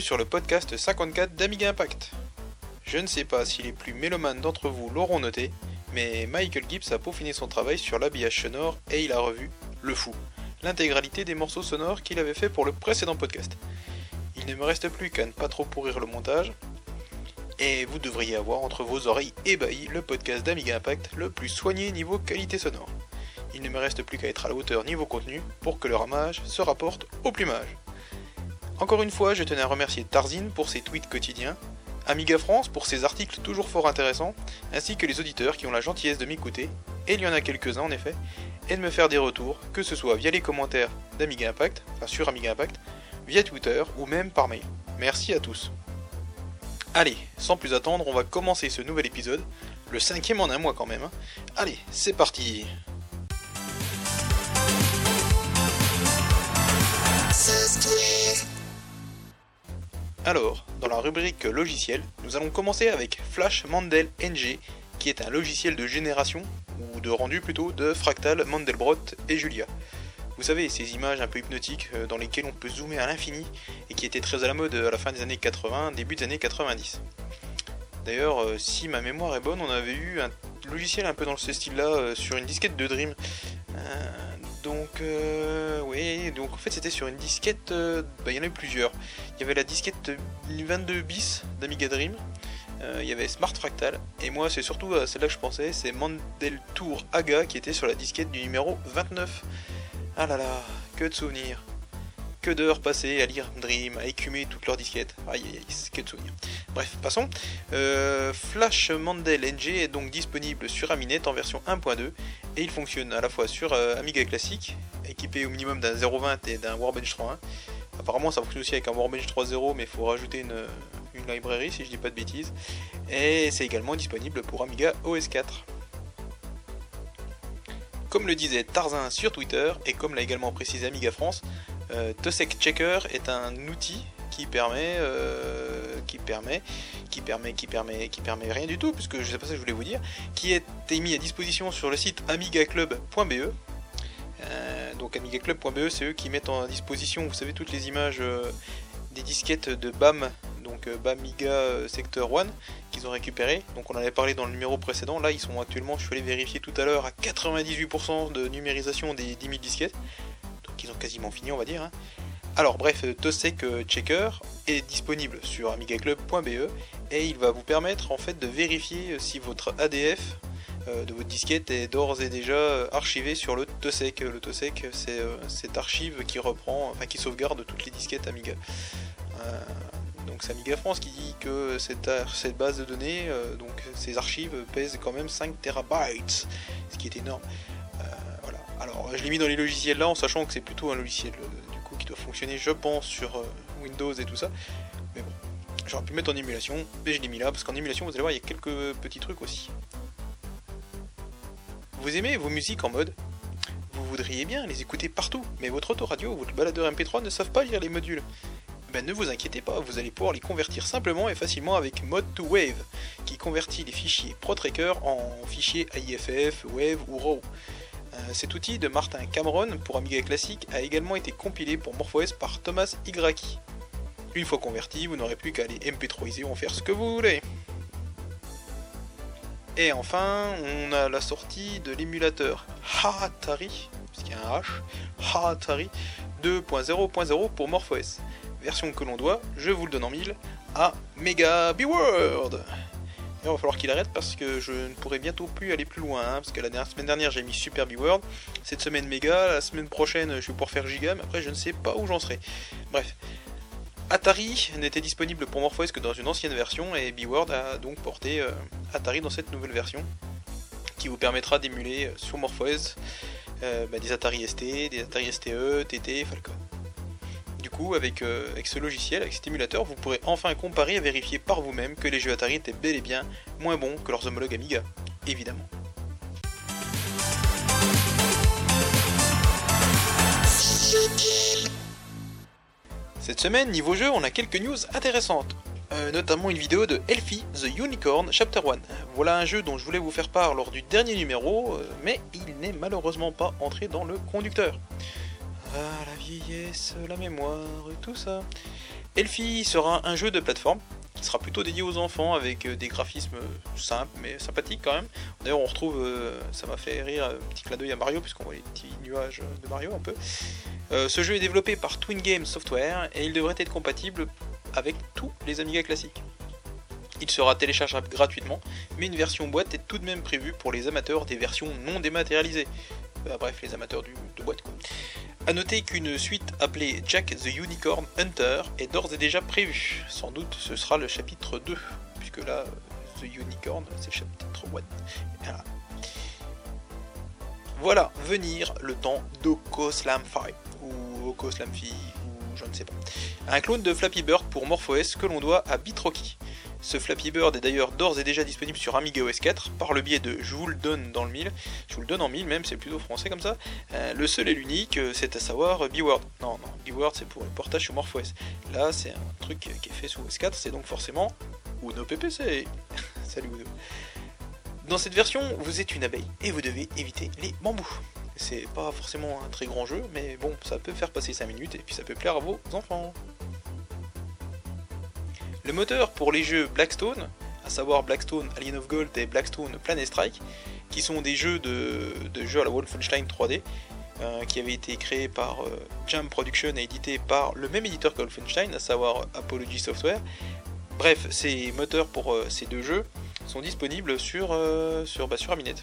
Sur le podcast 54 d'Amiga Impact. Je ne sais pas si les plus mélomanes d'entre vous l'auront noté, mais Michael Gibbs a peaufiné son travail sur l'habillage sonore et il a revu Le Fou, l'intégralité des morceaux sonores qu'il avait fait pour le précédent podcast. Il ne me reste plus qu'à ne pas trop pourrir le montage, et vous devriez avoir entre vos oreilles ébahies le podcast d'Amiga Impact le plus soigné niveau qualité sonore. Il ne me reste plus qu'à être à la hauteur niveau contenu pour que le ramage se rapporte au plumage. Encore une fois, je tenais à remercier Tarzine pour ses tweets quotidiens, Amiga France pour ses articles toujours fort intéressants, ainsi que les auditeurs qui ont la gentillesse de m'écouter, et il y en a quelques-uns en effet, et de me faire des retours, que ce soit via les commentaires d'Amiga Impact, enfin sur Amiga Impact, via Twitter ou même par mail. Merci à tous. Allez, sans plus attendre, on va commencer ce nouvel épisode, le cinquième en un mois quand même. Hein. Allez, c'est parti Alors, dans la rubrique logiciel, nous allons commencer avec Flash Mandel NG, qui est un logiciel de génération, ou de rendu plutôt, de Fractal, Mandelbrot et Julia. Vous savez, ces images un peu hypnotiques euh, dans lesquelles on peut zoomer à l'infini et qui étaient très à la mode à la fin des années 80, début des années 90. D'ailleurs, euh, si ma mémoire est bonne, on avait eu un logiciel un peu dans ce style-là euh, sur une disquette de Dream. Donc, euh, oui, donc en fait c'était sur une disquette, euh, bah, il y en avait plusieurs. Il y avait la disquette 22 bis d'Amiga Dream, euh, il y avait Smart Fractal, et moi c'est surtout celle-là que je pensais, c'est Mandel Tour Aga qui était sur la disquette du numéro 29. Ah là là, que de souvenirs que d'heures passées à lire Dream, à écumer toutes leurs disquettes. Aïe aïe aïe, que de souvenirs. Bref, passons. Euh, Flash Mandel NG est donc disponible sur Aminet en version 1.2 et il fonctionne à la fois sur euh, Amiga classique, équipé au minimum d'un 0.20 et d'un Warbench 3.1. Apparemment ça fonctionne aussi avec un Warbench 3.0 mais il faut rajouter une, une librairie si je dis pas de bêtises. Et c'est également disponible pour Amiga OS 4. Comme le disait Tarzan sur Twitter, et comme l'a également précisé Amiga France, euh, Tosec Checker est un outil qui permet, euh, qui permet, qui permet, qui permet, qui permet rien du tout, puisque je sais pas ce que je voulais vous dire, qui est mis à disposition sur le site amigaclub.be. Euh, donc amigaclub.be, c'est eux qui mettent en disposition, vous savez, toutes les images des disquettes de BAM, donc Bamiga Sector 1, qu'ils ont récupéré. Donc on en avait parlé dans le numéro précédent. Là, ils sont actuellement, je suis allé vérifier tout à l'heure, à 98% de numérisation des 10 000 disquettes qu'ils ont quasiment fini, on va dire. Hein. Alors bref, Tosec Checker est disponible sur amigaclub.be et il va vous permettre en fait de vérifier si votre ADF euh, de votre disquette est d'ores et déjà archivé sur le Tosec. Le Tosec, c'est euh, cette archive qui reprend, enfin qui sauvegarde toutes les disquettes Amiga. Euh, donc c'est Amiga France qui dit que cette, base de données, donc ces archives pèsent quand même 5 terabytes, ce qui est énorme. Alors, je l'ai mis dans les logiciels là en sachant que c'est plutôt un logiciel euh, doit fonctionner, je pense, sur euh, Windows et tout ça. Mais bon, j'aurais pu le mettre en émulation, mais je l'ai mis là parce qu'en émulation, vous allez voir, il y a quelques petits trucs aussi. Vous aimez vos musiques en mode Vous voudriez bien les écouter partout, mais votre autoradio ou votre baladeur MP3 ne savent pas lire les modules. Ben ne vous inquiétez pas, vous allez pouvoir les convertir simplement et facilement avec Mod to Wave, qui convertit les fichiers ProTracker en fichiers AIFF, Wave ou RAW. Euh, cet outil de Martin Cameron pour Amiga classique a également été compilé pour MorphOS par Thomas Igraki. Une fois converti, vous n'aurez plus qu'à aller MP3iser ou en faire ce que vous voulez. Et enfin, on a la sortie de l'émulateur Hatari, puisqu'il y a un H, Hatari 2.0.0 pour MorphOS. Version que l'on doit, je vous le donne en mille, à Mega il va falloir qu'il arrête parce que je ne pourrai bientôt plus aller plus loin. Hein, parce que la semaine dernière j'ai mis Super B-World, cette semaine Mega, la semaine prochaine je vais pouvoir faire Giga, mais après je ne sais pas où j'en serai. Bref. Atari n'était disponible pour MorphOS que dans une ancienne version et B-World a donc porté euh, Atari dans cette nouvelle version qui vous permettra d'émuler euh, sur MorphOS euh, bah, des Atari ST, des Atari STE, TT, Falcon. Du coup, avec, euh, avec ce logiciel, avec cet émulateur, vous pourrez enfin comparer et vérifier par vous-même que les jeux Atari étaient bel et bien moins bons que leurs homologues Amiga, évidemment. Cette semaine, niveau jeu, on a quelques news intéressantes. Euh, notamment une vidéo de Elfie The Unicorn Chapter 1. Voilà un jeu dont je voulais vous faire part lors du dernier numéro, euh, mais il n'est malheureusement pas entré dans le conducteur. Ah, la vieillesse, la mémoire, tout ça. Elfie sera un jeu de plateforme qui sera plutôt dédié aux enfants avec des graphismes simples mais sympathiques quand même. D'ailleurs, on retrouve, ça m'a fait rire, un petit clin d'œil à Mario, puisqu'on voit les petits nuages de Mario un peu. ce jeu est développé par Twin Game Software et il devrait être compatible avec tous les Amiga classiques. Il sera téléchargeable gratuitement, mais une version boîte est tout de même prévue pour les amateurs des versions non dématérialisées. Euh, bref, les amateurs de boîte quoi. A noter qu'une suite appelée Jack the Unicorn Hunter est d'ores et déjà prévue. Sans doute ce sera le chapitre 2, puisque là, The Unicorn, c'est le chapitre 1. Voilà. venir le temps d'Oko Slam 5, ou Oko Slam ou je ne sais pas. Un clone de Flappy Bird pour MorphOS que l'on doit à Bitrocky. Ce Flappy Bird est d'ailleurs d'ores et déjà disponible sur Amiga OS 4 par le biais de Je vous le donne dans le mille, je vous le donne en mille même, c'est plutôt français comme ça. Euh, le seul et l'unique, euh, c'est à savoir euh, B-Word. Non, non, B-Word c'est pour le portage sur MorphOS. Là, c'est un truc qui est fait sous OS 4, c'est donc forcément Uno PPC. Salut Uno. Dans cette version, vous êtes une abeille et vous devez éviter les bambous. C'est pas forcément un très grand jeu, mais bon, ça peut faire passer 5 minutes et puis ça peut plaire à vos enfants. Le moteur pour les jeux Blackstone, à savoir Blackstone Alien of Gold et Blackstone Planet Strike, qui sont des jeux de, jeux à la Wolfenstein 3D, euh, qui avaient été créés par euh, Jam Production et édités par le même éditeur que Wolfenstein, à savoir Apology Software. Bref, ces moteurs pour euh, ces deux jeux sont disponibles sur, sur, bah, sur Aminet.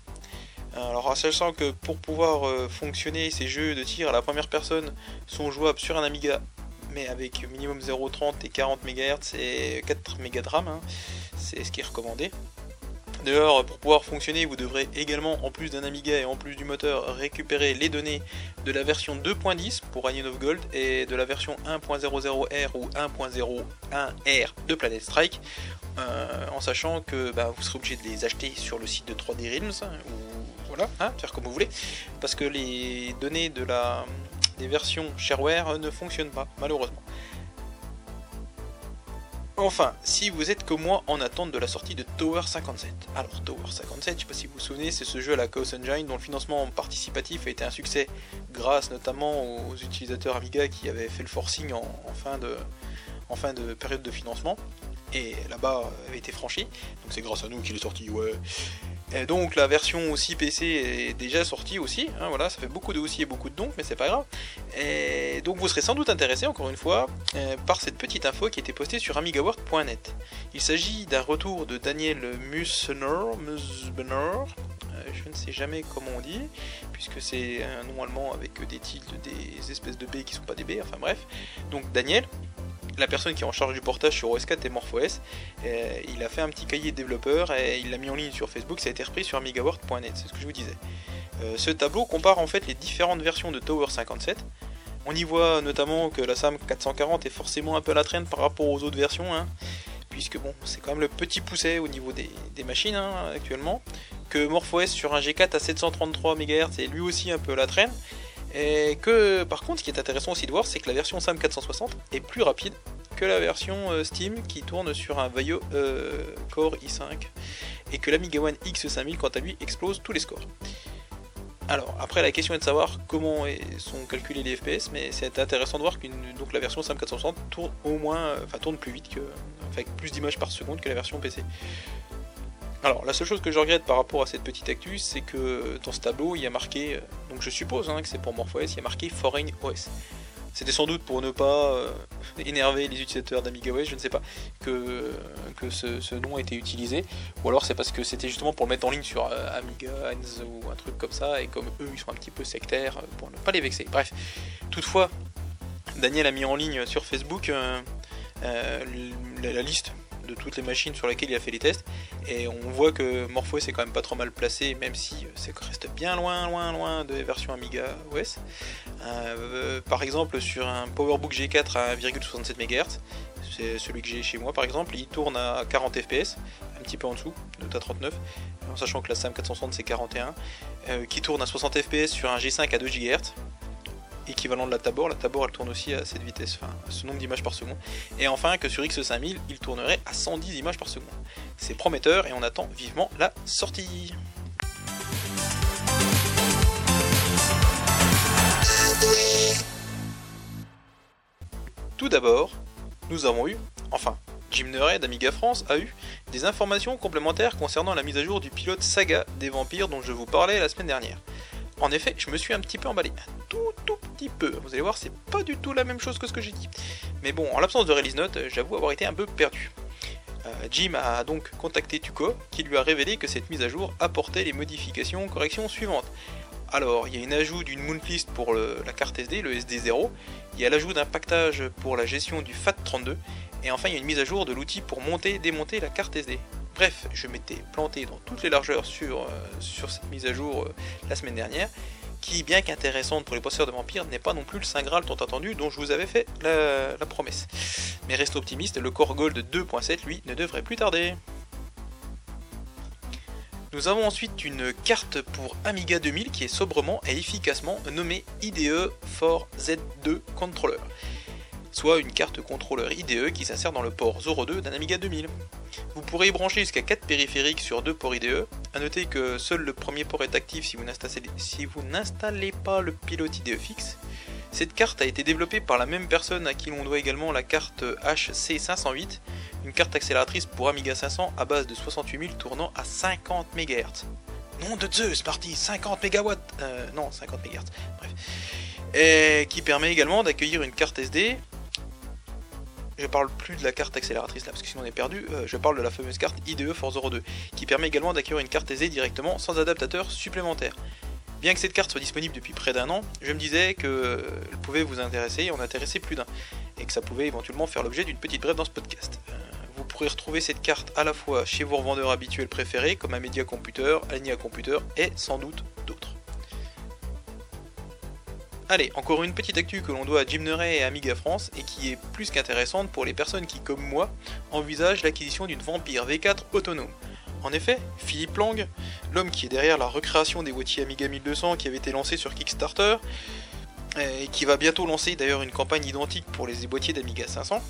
Alors, sachant que pour pouvoir fonctionner, ces jeux de tir à la première personne sont jouables sur un Amiga mais avec minimum 0,30 et 40 MHz et 4 Mb de RAM, hein. c'est ce qui est recommandé. D'ailleurs, pour pouvoir fonctionner, vous devrez également, en plus d'un Amiga et en plus du moteur, récupérer les données de la version 2.10 pour Alien of Gold et de la version 1.00R ou 1.01R de Planet Strike, euh, en sachant que bah, vous serez obligé de les acheter sur le site de 3D Realms, hein, ou voilà, hein, faire comme vous voulez, parce que les données de la versions shareware ne fonctionnent pas, malheureusement. Enfin, si vous êtes comme moi en attente de la sortie de Tower 57. Alors Tower 57, je sais pas si vous vous souvenez, c'est ce jeu à la Chaos Engine dont le financement participatif a été un succès grâce notamment aux utilisateurs Amiga qui avaient fait le forcing en, fin, de, en fin de période de financement. Et là-bas avait été franchi, donc c'est grâce à nous qu'il est sorti, ouais. Donc la version aussi PC est déjà sortie aussi, hein, voilà, ça fait beaucoup de aussi et beaucoup de dons, mais c'est pas grave. Donc vous serez sans doute intéressé, encore une fois, euh, par cette petite info qui a été postée sur AmigaWorld.net. Il s'agit d'un retour de Daniel Mussener, euh, je ne sais jamais comment on dit, puisque c'est un nom allemand avec des tildes, des espèces de B qui sont pas des B, enfin bref. Donc Daniel, la personne qui est en charge du portage sur OS4 et MorphOS. il a fait un petit cahier développeur et il l'a mis en ligne sur Facebook, ça a été repris sur amigaword.net, c'est ce que je vous disais. Euh, ce tableau compare en fait les différentes versions de Tower 57. On y voit notamment que la SAM 440 est forcément un peu à la traîne par rapport aux autres versions, hein, puisque bon, c'est quand même le petit pousset au niveau des, machines hein, actuellement. Que MorphOS sur un G4 à 733 MHz est lui aussi un peu à la traîne. Et que par contre, ce qui est intéressant aussi de voir, c'est que la version SAM 460 est plus rapide que la version euh, Steam qui tourne sur un Vaio euh, Core i5 et que l'Amiga One X5000 quant à lui explose tous les scores. Alors après la question est de savoir comment sont calculés les FPS, mais c'est intéressant de voir que la version SAM 460 tourne au moins, euh, enfin tourne plus vite que, avec plus d'images par seconde que la version PC. Alors, la seule chose que je regrette par rapport à cette petite actu, c'est que dans ce tableau, il y a marqué, euh, donc je suppose hein, que c'est pour MorphOS, il y a marqué Foreign OS. C'était sans doute pour ne pas euh, énerver les utilisateurs d'AmigaOS, je ne sais pas, que, que ce, nom a été utilisé. Ou alors c'est parce que c'était justement pour le mettre en ligne sur euh, Amiga ou un truc comme ça, et comme eux ils sont un petit peu sectaires, pour ne pas les vexer. Bref, toutefois, Daniel a mis en ligne sur Facebook la, liste de toutes les machines sur lesquelles il a fait les tests. Et on voit que MorphOS est quand même pas trop mal placé, même si ça reste bien loin, loin, loin des versions Amiga OS. Euh, par exemple, sur un PowerBook G4 à 1,67 MHz, c'est celui que j'ai chez moi par exemple, il tourne à 40 fps, un petit peu en dessous, de à 39, en sachant que la SAM 460 c'est 41, euh, qui tourne à 60 fps sur un G5 à 2 GHz, équivalent de la Tabor. La Tabor elle tourne aussi à cette vitesse, enfin à ce nombre d'images par seconde. Et enfin que sur X5000 il tournerait à 110 images par seconde. C'est prometteur et on attend vivement la sortie. Tout d'abord, nous avons eu, enfin, Jim Neray d'Amiga France a eu des informations complémentaires concernant la mise à jour du pilote Saga des vampires dont je vous parlais la semaine dernière. En effet, je me suis un petit peu emballé, tout tout peu. Vous allez voir, c'est pas du tout la même chose que ce que j'ai dit. Mais bon, en l'absence de release note, j'avoue avoir été un peu perdu. Euh, Jim a donc contacté Tuco, qui lui a révélé que cette mise à jour apportait les modifications corrections suivantes. Alors, il y a une ajout d'une moontlist pour la carte SD, le SD0, il y a l'ajout d'un pactage pour la gestion du FAT32, et enfin il y a une mise à jour de l'outil pour monter et démonter la carte SD. Bref, je m'étais planté dans toutes les largeurs sur, euh, cette mise à jour euh, la semaine dernière, qui, bien qu'intéressante pour les possesseurs de vampires, n'est pas non plus le Saint Graal tant attendu dont je vous avais fait la, promesse. Mais reste optimiste, le Core Gold 2.7, lui, ne devrait plus tarder. Nous avons ensuite une carte pour Amiga 2000 qui est sobrement et efficacement nommée IDE for Z2 Controller, soit une carte contrôleur IDE qui s'insère dans le port 02 d'un Amiga 2000. Vous pourrez y brancher jusqu'à 4 périphériques sur 2 ports IDE. A noter que seul le premier port est actif si vous n'installez pas le pilote IDE fixe. Cette carte a été développée par la même personne à qui l'on doit également la carte HC508, une carte accélératrice pour Amiga 500 à base de 68 000 tournant à 50 MHz. Nom de Zeus, parti 50 MW Non, 50 MHz, bref. Et qui permet également d'accueillir une carte SD. Je parle plus de la carte accélératrice là parce que sinon on est perdu. Euh, je parle de la fameuse carte IDE Force 02 qui permet également d'accueillir une carte SD directement sans adaptateur supplémentaire. Bien que cette carte soit disponible depuis près d'un an, je me disais qu'elle pouvait vous intéresser et en intéresser plus d'un, et que ça pouvait éventuellement faire l'objet d'une petite brève dans ce podcast. Euh, vous pourrez retrouver cette carte à la fois chez vos revendeurs habituels préférés, comme Media Computer, Ania Computer et sans doute d'autres. Allez, encore une petite actu que l'on doit à Jim Neray et Amiga France et qui est plus qu'intéressante pour les personnes qui, comme moi, envisagent l'acquisition d'une Vampire V4 autonome. En effet, Philippe Lang, l'homme qui est derrière la recréation des boîtiers Amiga 1200 qui avait été lancé sur Kickstarter, et qui va bientôt lancer d'ailleurs une campagne identique pour les boîtiers d'Amiga 500,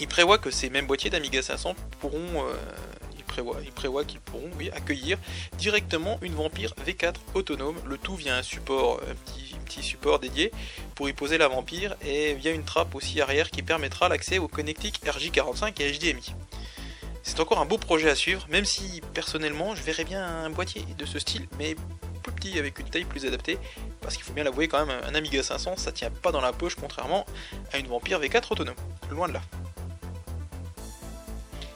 il prévoit que ces mêmes boîtiers d'Amiga 500 pourront, euh, il prévoit qu'ils pourront accueillir directement une Vampire V4 autonome, le tout via un support, un petit, support dédié pour y poser la Vampire et via une trappe aussi arrière qui permettra l'accès au connectique RJ45 et HDMI. C'est encore un beau projet à suivre, même si personnellement je verrais bien un boîtier de ce style, mais plus petit avec une taille plus adaptée, parce qu'il faut bien l'avouer quand même, un Amiga 500 ça tient pas dans la poche contrairement à une Vampire V4 autonome, loin de là.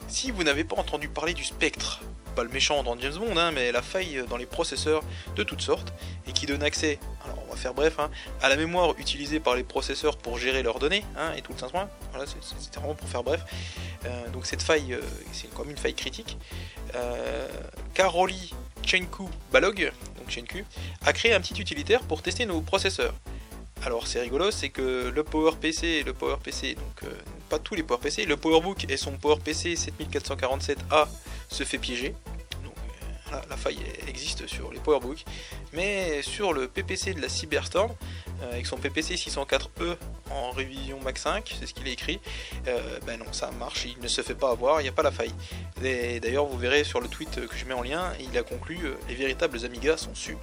Si vous n'avez pas entendu parler du Spectre, pas le méchant dans James Bond, hein, mais la faille dans les processeurs de toutes sortes, et qui donne accès, alors on va faire bref, hein, à la mémoire utilisée par les processeurs pour gérer leurs données, hein, et tout le saint voilà, c'était vraiment pour faire bref. Euh, donc cette faille, euh, c'est comme une faille critique. Euh, Karoli Chenku Balog, donc Chenku, a créé un petit utilitaire pour tester nos processeurs. Alors c'est rigolo, c'est que le PowerPC, le PowerPC, donc pas tous les PowerPC, le PowerBook et son PowerPC 7447A se fait piéger. Donc la faille existe sur les PowerBook, mais sur le PPC de la Cyberstorm, avec son PPC 604E en révision Mac 5, c'est ce qu'il a écrit, ben non, ça marche, il ne se fait pas avoir, il n'y a pas la faille. D'ailleurs, vous verrez sur le tweet que je mets en lien, il a conclu les véritables Amiga sont sûrs.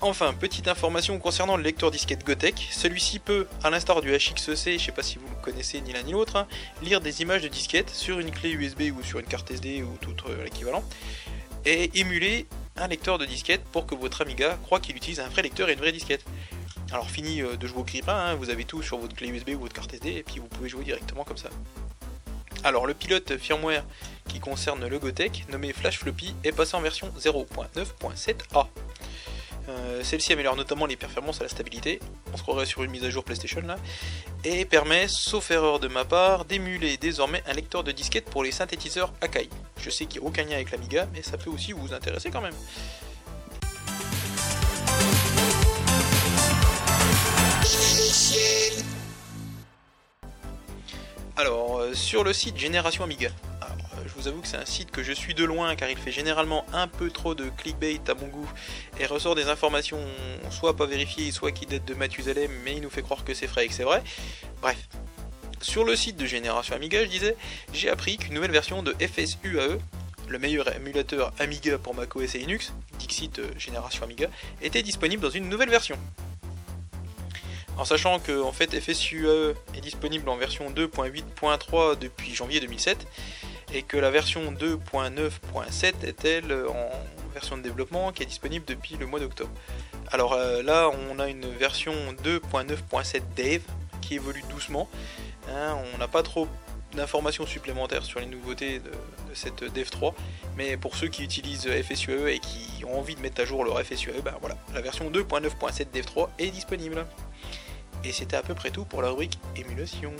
Enfin, petite information concernant le lecteur disquette Gotek, celui-ci peut, à l'instar du HXEC, je ne sais pas si vous le connaissez ni l'un ni l'autre, hein, lire des images de disquette sur une clé USB ou sur une carte SD ou tout autre l'équivalent, et émuler un lecteur de disquette pour que votre Amiga croit qu'il utilise un vrai lecteur et une vraie disquette. Alors fini de jouer au grippin, hein, vous avez tout sur votre clé USB ou votre carte SD, et puis vous pouvez jouer directement comme ça. Alors le pilote firmware qui concerne le Gotek, nommé Flash Floppy, est passé en version 0.9.7a. Euh, celle-ci améliore notamment les performances et la stabilité, on se croirait sur une mise à jour PlayStation là, et permet, sauf erreur de ma part, d'émuler désormais un lecteur de disquette pour les synthétiseurs Akai. Je sais qu'il n'y a aucun lien avec l'Amiga, mais ça peut aussi vous intéresser quand même. Alors, euh, sur le site Génération Amiga, je vous avoue que c'est un site que je suis de loin car il fait généralement un peu trop de clickbait à mon goût et ressort des informations soit pas vérifiées, soit qui datent de Mathusalem, mais il nous fait croire que c'est vrai et que c'est vrai. Bref. Sur le site de Génération Amiga, je disais, j'ai appris qu'une nouvelle version de FSUAE, le meilleur émulateur Amiga pour macOS et Linux, Dixit euh, Génération Amiga, était disponible dans une nouvelle version. En sachant que en fait FSUAE est disponible en version 2.8.3 depuis janvier 2007 et que la version 2.9.7 est elle en version de développement qui est disponible depuis le mois d'octobre. Alors euh, là on a une version 2.9.7 Dave qui évolue doucement. Hein, on n'a pas trop d'informations supplémentaires sur les nouveautés de, cette Dev 3, mais pour ceux qui utilisent FSUE et qui ont envie de mettre à jour leur FSUE, ben voilà, la version 2.9.7 Dev 3 est disponible. Et c'était à peu près tout pour la rubrique émulation.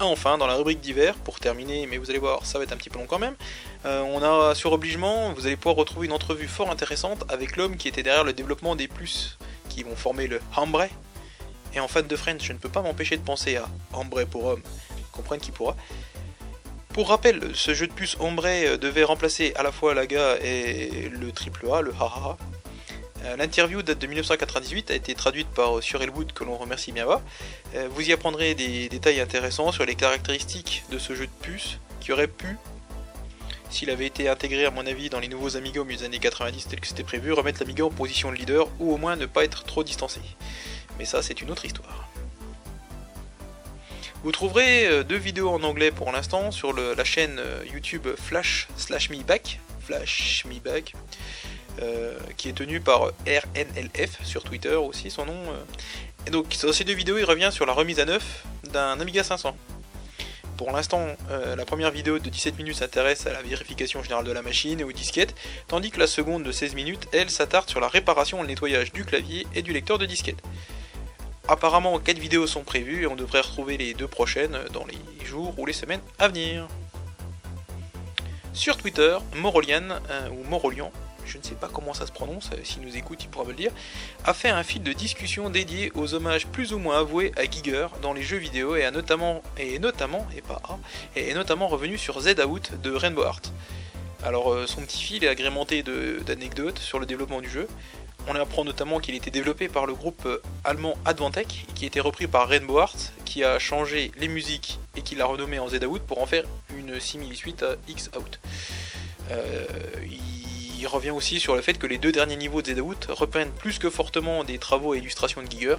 Enfin, dans la rubrique d'hiver, pour terminer, mais vous allez voir, ça va être un petit peu long quand même, euh, on a sur obligement, vous allez pouvoir retrouver une entrevue fort intéressante avec l'homme qui était derrière le développement des plus qui vont former le Hambre. Et en fan de French, je ne peux pas m'empêcher de penser à Hambre pour homme, comprenne qui pourra. Pour rappel, ce jeu de puce Ombre euh, devait remplacer à la fois l'AGA et le AAA, le haha. Euh, l'interview date de 1998, a été traduite par Sur Elwood que l'on remercie bien bas. Euh, vous y apprendrez des détails intéressants sur les caractéristiques de ce jeu de puce qui aurait pu, s'il avait été intégré à mon avis dans les nouveaux Amiga des années 90 tel que c'était prévu, remettre l'Amiga en position de leader ou au moins ne pas être trop distancé. Mais ça c'est une autre histoire. Vous trouverez euh, deux vidéos en anglais pour l'instant sur la chaîne euh, YouTube Flash slash Flash Me Back, euh, qui est tenue par RNLF sur Twitter aussi son nom. Et donc dans ces deux vidéos il revient sur la remise à neuf d'un Amiga 500. Pour l'instant, la première vidéo de 17 minutes s'intéresse à la vérification générale de la machine et aux disquettes, tandis que la seconde de 16 minutes, elle, s'attarde sur la réparation et le nettoyage du clavier et du lecteur de disquette. Apparemment 4 vidéos sont prévues et on devrait retrouver les deux prochaines dans les jours ou les semaines à venir. Sur Twitter, Morolian, euh, ou Morolian, je ne sais pas comment ça se prononce, euh, s'il nous écoute il pourra me le dire, a fait un fil de discussion dédié aux hommages plus ou moins avoués à Giger dans les jeux vidéo et a notamment, revenu sur Z Out de Rainbow Heart. Alors euh, son petit fil est agrémenté d'anecdotes sur le développement du jeu, on apprend notamment qu'il était développé par le groupe euh, allemand Advantech, qui a été repris par Rainbow Arts, qui a changé les musiques et qui l'a renommé en Z-Out pour en faire une simili-suite à X-Out. Euh, il revient aussi sur le fait que les deux derniers niveaux de Z-Out reprennent plus que fortement des travaux et illustrations de Giger.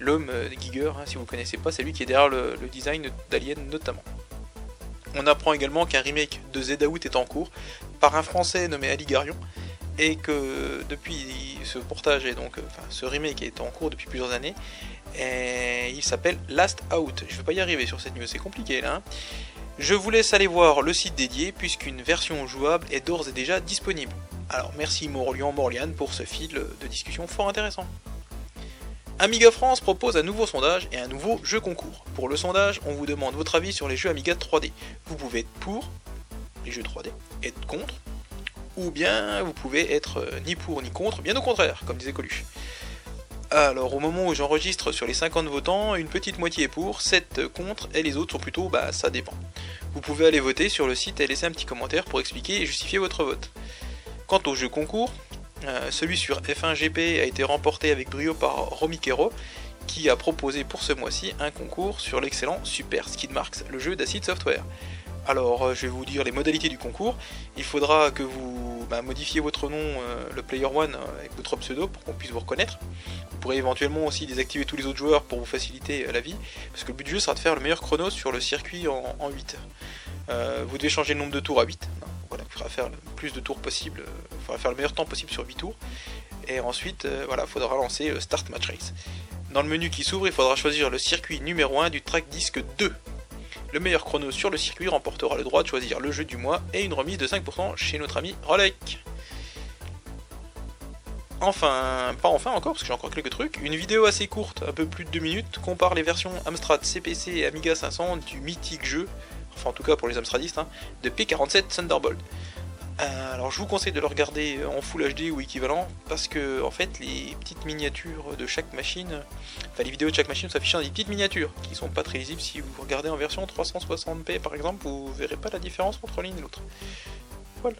L'homme euh, de Giger, hein, si vous ne connaissez pas, c'est lui qui est derrière le, design d'Alien notamment. On apprend également qu'un remake de Z-Out est en cours par un français nommé Ali Garion, et que depuis ce portage et donc enfin, ce remake est en cours depuis plusieurs années, et il s'appelle Last Out. Je vais pas y arriver sur cette news, c'est compliqué là. Hein. Je vous laisse aller voir le site dédié puisqu'une version jouable est d'ores et déjà disponible. Alors merci Morlian Morlian pour ce fil de discussion fort intéressant. Amiga France propose un nouveau sondage et un nouveau jeu concours. Pour le sondage, on vous demande votre avis sur les jeux Amiga 3D. Vous pouvez être pour les jeux 3D, être contre ou bien vous pouvez être euh, ni pour ni contre, bien au contraire, comme disait Coluche. Alors au moment où j'enregistre sur les 50 votants, une petite moitié est pour, 7 contre, et les autres sont plutôt bah ça dépend. Vous pouvez aller voter sur le site et laisser un petit commentaire pour expliquer et justifier votre vote. Quant au jeu concours, euh, celui sur F1GP a été remporté avec brio par Romy Kero, qui a proposé pour ce mois-ci un concours sur l'excellent Super Skid Marks, le jeu d'Acid Software. Alors, euh, je vais vous dire les modalités du concours. Il faudra que vous bah, modifiez votre nom, euh, le Player One, euh, avec votre pseudo pour qu'on puisse vous reconnaître. Vous pourrez éventuellement aussi désactiver tous les autres joueurs pour vous faciliter la vie, parce que le but du jeu sera de faire le meilleur chrono sur le circuit en, 8. vous devez changer le nombre de tours à 8. Voilà, il faudra faire le plus de tours possible, il faudra faire le meilleur temps possible sur 8 tours. Et ensuite, voilà, il faudra lancer Start Match Race. Dans le menu qui s'ouvre, il faudra choisir le circuit numéro 1 du track disque 2 le meilleur chrono sur le circuit remportera le droit de choisir le jeu du mois et une remise de 5% chez notre ami Rolek. Enfin, pas enfin encore, parce que j'ai encore quelques trucs, une vidéo assez courte, un peu plus de 2 minutes, compare les versions Amstrad CPC et Amiga 500 du mythique jeu, enfin en tout cas pour les Amstradistes, hein, de P47 Thunderbolt. Euh, alors je vous conseille de le regarder en Full HD ou équivalent parce que en fait les petites miniatures de chaque machine, enfin les vidéos de chaque machine s'affichent dans des petites miniatures qui sont pas très lisibles si vous regardez en version 360p par exemple, vous verrez pas la différence entre l'une et l'autre. Voilà.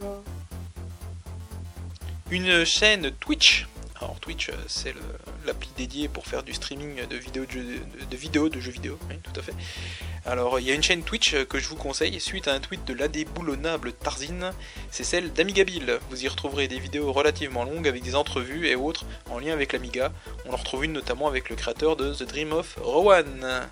Une chaîne Twitch. Alors Twitch c'est le, l'appli dédiée pour faire du streaming de vidéos de, jeux, de, vidéos de jeux vidéo. Oui, tout à fait. Alors, il y a une chaîne Twitch que je vous conseille suite à un tweet de l'adéboulonnable Tarzine. C'est celle d'Amigabil. Vous y retrouverez des vidéos relativement longues avec des entrevues et autres en lien avec l'Amiga. On en retrouve une notamment avec le créateur de The Dream of Rowan.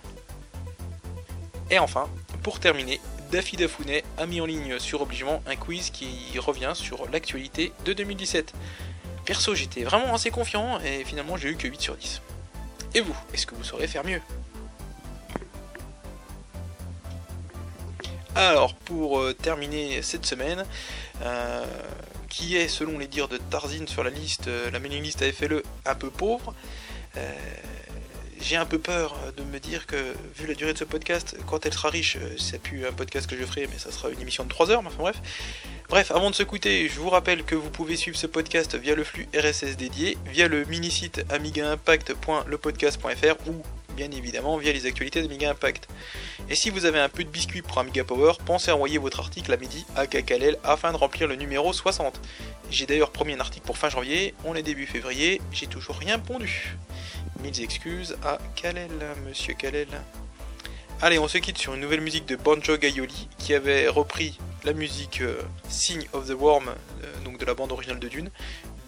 Et enfin, pour terminer, Daffy Dafounet a mis en ligne sur Obligement un quiz qui revient sur l'actualité de 2017. Perso, j'étais vraiment assez confiant et finalement j'ai eu que 8 sur 10. Et vous, est-ce que vous saurez faire mieux? Alors, pour euh, terminer cette semaine, euh, qui est, selon les dires de Tarzine sur la liste, euh, la mailing list AFLE, un peu pauvre, j'ai un peu peur de me dire que, vu la durée de ce podcast, quand elle sera riche, c'est plus un podcast que je ferai, mais ça sera une émission de 3 heures, enfin bref. Bref, avant de se quitter, je vous rappelle que vous pouvez suivre ce podcast via le flux RSS dédié, via le mini-site amigaimpact.lepodcast.fr ou bien évidemment via les actualités d'Amiga Impact. Et si vous avez un peu de biscuit pour Amiga Power, pensez à envoyer votre article à midi à Kakalel afin de remplir le numéro 60. J'ai d'ailleurs promis un article pour fin janvier, on est début février, j'ai toujours rien pondu. Mille excuses à Kalel, monsieur Kalel. Allez, on se quitte sur une nouvelle musique de Banjo Gaioli qui avait repris la musique euh, Sign of the Worm, euh, donc de la bande originale de Dune,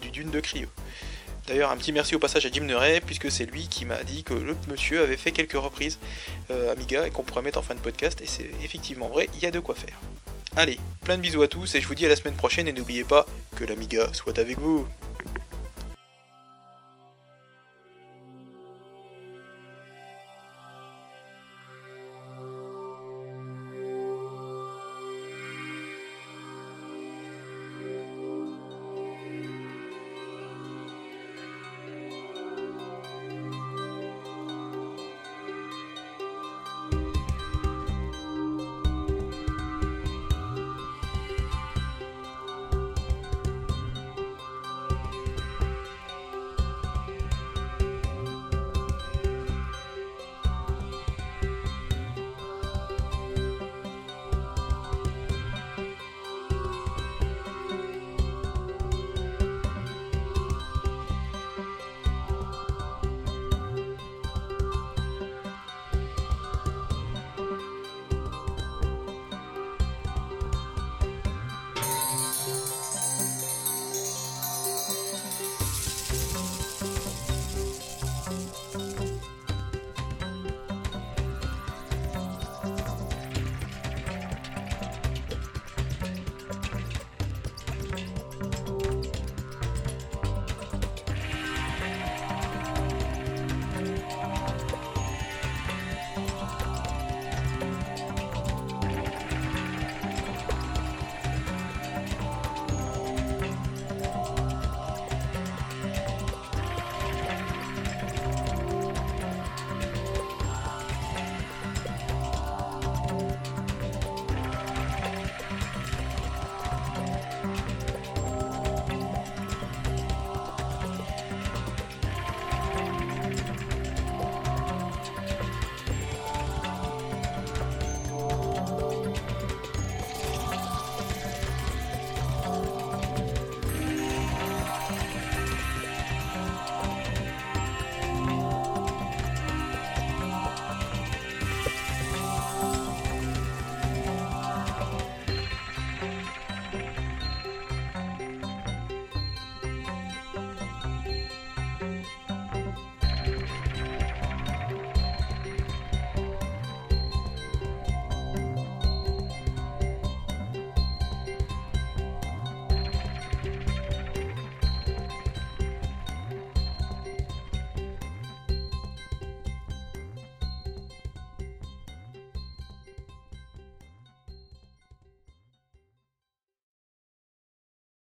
du Dune de Cryo. D'ailleurs, un petit merci au passage à Jim Neray, puisque c'est lui qui m'a dit que le monsieur avait fait quelques reprises euh, Amiga et qu'on pourrait mettre en fin de podcast, et c'est effectivement vrai, il y a de quoi faire. Allez, plein de bisous à tous, et je vous dis à la semaine prochaine, et n'oubliez pas que l'Amiga soit avec vous